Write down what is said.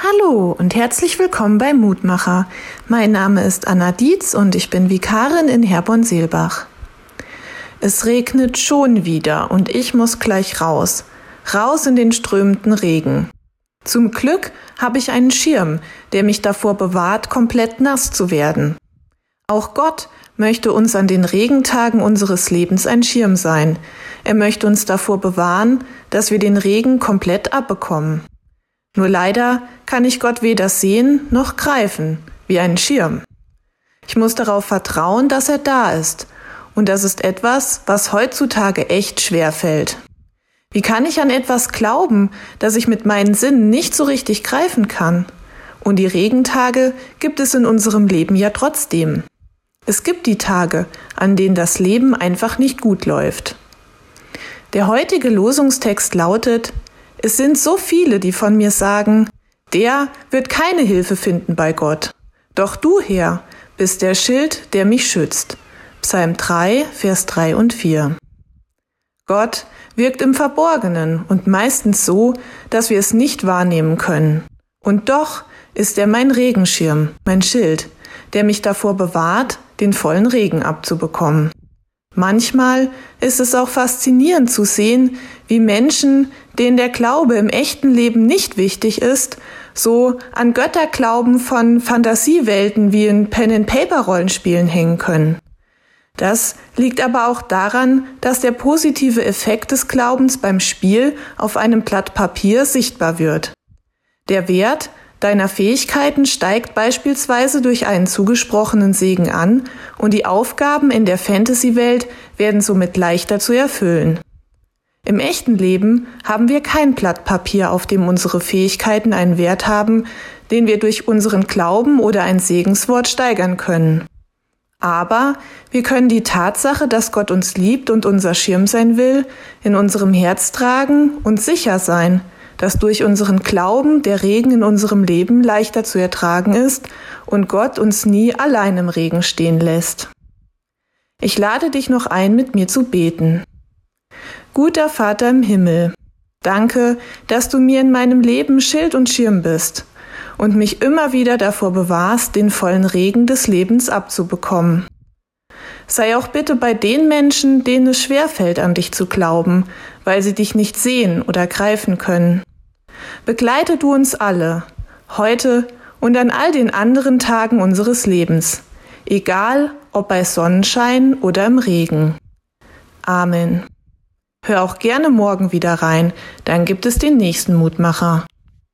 Hallo und herzlich willkommen bei Mutmacher. Mein Name ist Anna Dietz und ich bin Vikarin in Herborn-Seelbach. Es regnet schon wieder und ich muss gleich raus. Raus in den strömenden Regen. Zum Glück habe ich einen Schirm, der mich davor bewahrt, komplett nass zu werden. Auch Gott möchte uns an den Regentagen unseres Lebens ein Schirm sein. Er möchte uns davor bewahren, dass wir den Regen komplett abbekommen. Nur leider kann ich Gott weder sehen noch greifen, wie einen Schirm. Ich muss darauf vertrauen, dass er da ist. Und das ist etwas, was heutzutage echt schwer fällt. Wie kann ich an etwas glauben, das ich mit meinen Sinnen nicht so richtig greifen kann? Und die Regentage gibt es in unserem Leben ja trotzdem. Es gibt die Tage, an denen das Leben einfach nicht gut läuft. Der heutige Losungstext lautet, es sind so viele, die von mir sagen, der wird keine Hilfe finden bei Gott. Doch du, Herr, bist der Schild, der mich schützt. Psalm 3, Vers 3 und 4. Gott wirkt im Verborgenen und meistens so, dass wir es nicht wahrnehmen können. Und doch ist er mein Regenschirm, mein Schild, der mich davor bewahrt, den vollen Regen abzubekommen. Manchmal ist es auch faszinierend zu sehen, wie Menschen, denen der Glaube im echten Leben nicht wichtig ist, so an Götterglauben von Fantasiewelten wie in Pen-and-Paper-Rollenspielen hängen können. Das liegt aber auch daran, dass der positive Effekt des Glaubens beim Spiel auf einem Blatt Papier sichtbar wird. Der Wert deiner Fähigkeiten steigt beispielsweise durch einen zugesprochenen Segen an und die Aufgaben in der Fantasy-Welt werden somit leichter zu erfüllen. Im echten Leben haben wir kein Blatt Papier, auf dem unsere Fähigkeiten einen Wert haben, den wir durch unseren Glauben oder ein Segenswort steigern können. Aber wir können die Tatsache, dass Gott uns liebt und unser Schirm sein will, in unserem Herz tragen und sicher sein, dass durch unseren Glauben der Regen in unserem Leben leichter zu ertragen ist und Gott uns nie allein im Regen stehen lässt. Ich lade dich noch ein, mit mir zu beten. Guter Vater im Himmel, danke, dass du mir in meinem Leben Schild und Schirm bist und mich immer wieder davor bewahrst, den vollen Regen des Lebens abzubekommen. Sei auch bitte bei den Menschen, denen es schwerfällt, an dich zu glauben, weil sie dich nicht sehen oder greifen können. Begleite du uns alle, heute und an all den anderen Tagen unseres Lebens, egal ob bei Sonnenschein oder im Regen. Amen. Hör auch gerne morgen wieder rein, dann gibt es den nächsten Mutmacher.